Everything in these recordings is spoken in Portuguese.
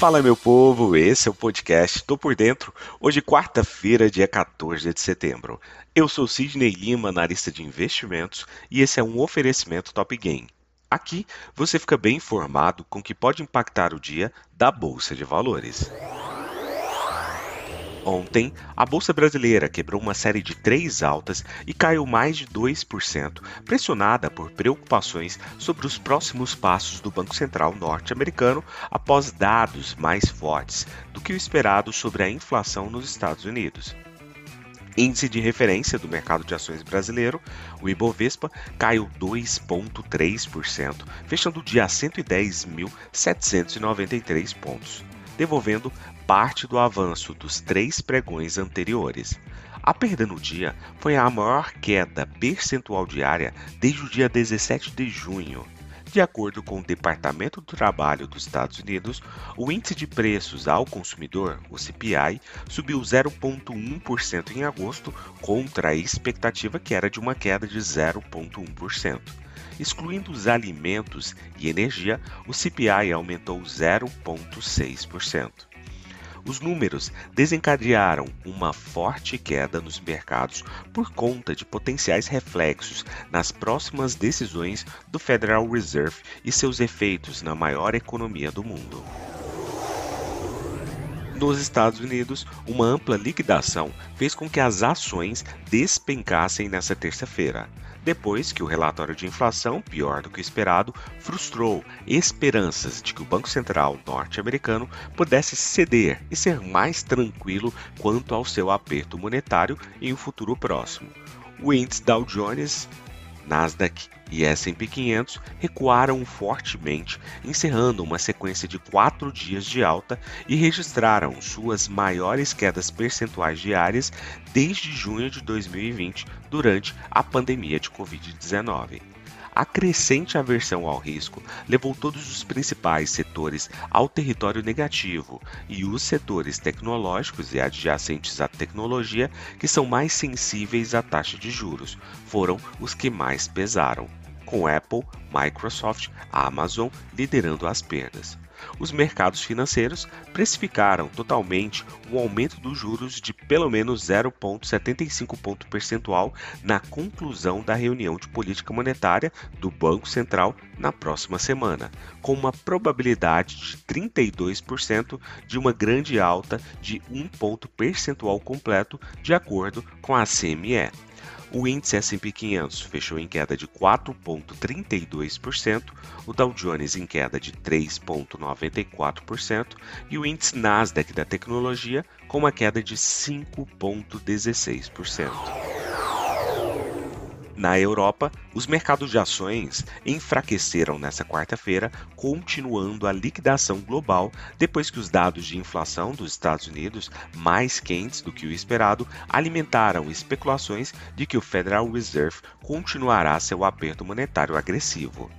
Fala meu povo, esse é o podcast Tô por Dentro, hoje quarta-feira, dia 14 de setembro. Eu sou Sidney Lima, analista de investimentos, e esse é um oferecimento Top Game. Aqui você fica bem informado com o que pode impactar o dia da Bolsa de Valores. Ontem, a Bolsa Brasileira quebrou uma série de três altas e caiu mais de 2%, pressionada por preocupações sobre os próximos passos do Banco Central norte-americano após dados mais fortes do que o esperado sobre a inflação nos Estados Unidos. Índice de referência do mercado de ações brasileiro, o Ibovespa, caiu 2,3%, fechando o dia a 110.793 pontos, devolvendo parte do avanço dos três pregões anteriores. A perda no dia foi a maior queda percentual diária desde o dia 17 de junho. De acordo com o Departamento do Trabalho dos Estados Unidos, o índice de preços ao consumidor, o CPI, subiu 0,1% em agosto, contra a expectativa que era de uma queda de 0,1%. Excluindo os alimentos e energia, o CPI aumentou 0,6%. Os números desencadearam uma forte queda nos mercados por conta de potenciais reflexos nas próximas decisões do Federal Reserve e seus efeitos na maior economia do mundo. Nos Estados Unidos, uma ampla liquidação fez com que as ações despencassem nesta terça-feira depois que o relatório de inflação, pior do que esperado, frustrou esperanças de que o Banco Central norte-americano pudesse ceder e ser mais tranquilo quanto ao seu aperto monetário em um futuro próximo. O índice Dow Jones Nasdaq e S&P 500 recuaram fortemente, encerrando uma sequência de quatro dias de alta e registraram suas maiores quedas percentuais diárias desde junho de 2020, durante a pandemia de Covid-19. A crescente aversão ao risco levou todos os principais setores ao território negativo e os setores tecnológicos e adjacentes à tecnologia, que são mais sensíveis à taxa de juros, foram os que mais pesaram, com Apple, Microsoft, Amazon liderando as perdas os mercados financeiros precificaram totalmente um aumento dos juros de pelo menos 0,75 ponto percentual na conclusão da reunião de política monetária do Banco Central na próxima semana, com uma probabilidade de 32% de uma grande alta de um ponto percentual completo, de acordo com a CME. O índice S&P 500 fechou em queda de 4,32%, o Dow Jones em queda de 3,94% e o índice Nasdaq da tecnologia com uma queda de 5,16%. Na Europa, os mercados de ações enfraqueceram nesta quarta-feira, continuando a liquidação global depois que os dados de inflação dos Estados Unidos, mais quentes do que o esperado, alimentaram especulações de que o Federal Reserve continuará seu aperto monetário agressivo.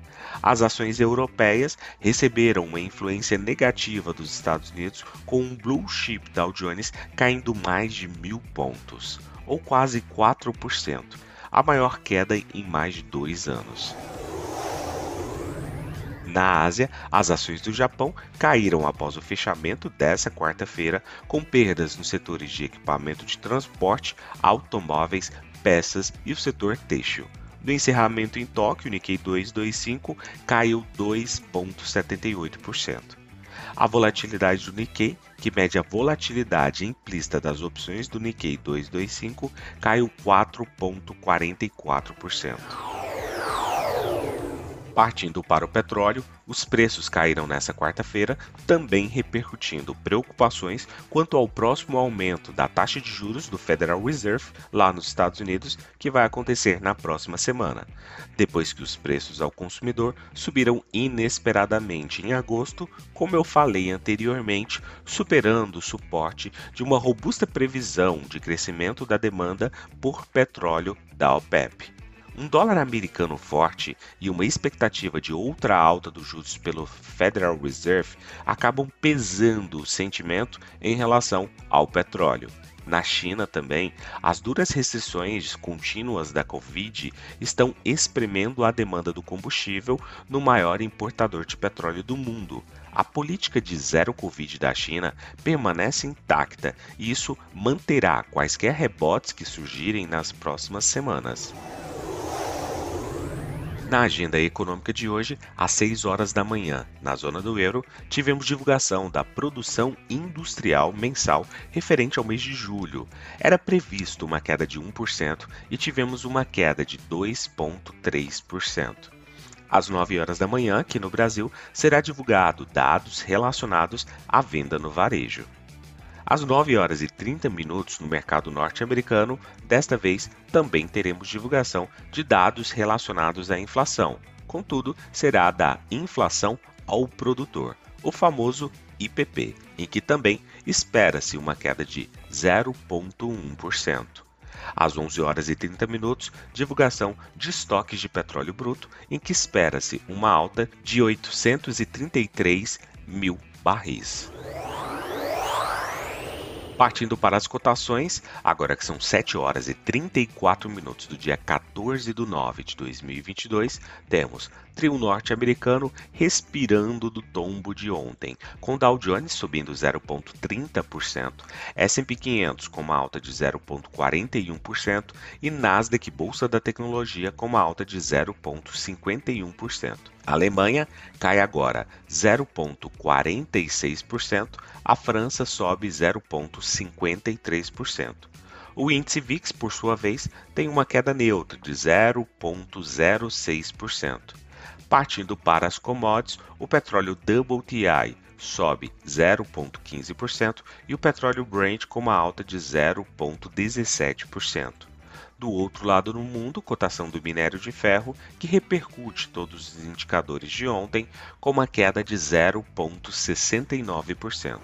As ações europeias receberam uma influência negativa dos Estados Unidos, com um blue chip Dow Jones caindo mais de mil pontos, ou quase 4% a maior queda em mais de dois anos. Na Ásia, as ações do Japão caíram após o fechamento dessa quarta-feira, com perdas nos setores de equipamento de transporte, automóveis, peças e o setor têxtil. No encerramento em Tóquio, o Nikkei 225 caiu 2,78%. A volatilidade do Nikkei, que mede a volatilidade implícita das opções do Nikkei 225, caiu 4,44%. Partindo para o petróleo, os preços caíram nesta quarta-feira, também repercutindo preocupações quanto ao próximo aumento da taxa de juros do Federal Reserve lá nos Estados Unidos, que vai acontecer na próxima semana, depois que os preços ao consumidor subiram inesperadamente em agosto, como eu falei anteriormente, superando o suporte de uma robusta previsão de crescimento da demanda por petróleo da OPEP. Um dólar americano forte e uma expectativa de outra alta dos juros pelo Federal Reserve acabam pesando o sentimento em relação ao petróleo. Na China também, as duras restrições contínuas da Covid estão espremendo a demanda do combustível no maior importador de petróleo do mundo. A política de zero Covid da China permanece intacta e isso manterá quaisquer rebotes que surgirem nas próximas semanas. Na agenda econômica de hoje, às 6 horas da manhã, na zona do euro, tivemos divulgação da produção industrial mensal referente ao mês de julho. Era previsto uma queda de 1% e tivemos uma queda de 2,3%. Às 9 horas da manhã, aqui no Brasil, será divulgado dados relacionados à venda no varejo. Às 9 horas e 30 minutos no mercado norte-americano, desta vez também teremos divulgação de dados relacionados à inflação. Contudo, será da inflação ao produtor, o famoso IPP, em que também espera-se uma queda de 0,1%. Às 11 horas e 30 minutos, divulgação de estoques de petróleo bruto, em que espera-se uma alta de 833 mil barris. Partindo para as cotações, agora que são 7 horas e 34 minutos do dia 14 de 9 de 2022, temos trio norte-americano respirando do tombo de ontem, com Dow Jones subindo 0,30%, S&P 500 com uma alta de 0,41% e Nasdaq Bolsa da Tecnologia com uma alta de 0,51%. A Alemanha cai agora 0,46%, a França sobe 0,53%. O índice VIX, por sua vez, tem uma queda neutra de 0,06%. Partindo para as commodities, o petróleo WTI sobe 0,15% e o petróleo Brent com uma alta de 0,17%. Do outro lado no mundo, cotação do minério de ferro, que repercute todos os indicadores de ontem, com uma queda de 0,69%.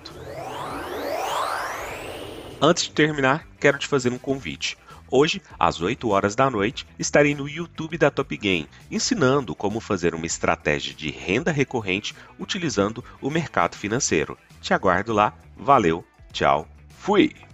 Antes de terminar, quero te fazer um convite. Hoje, às 8 horas da noite, estarei no YouTube da Top Game, ensinando como fazer uma estratégia de renda recorrente utilizando o mercado financeiro. Te aguardo lá. Valeu, tchau, fui!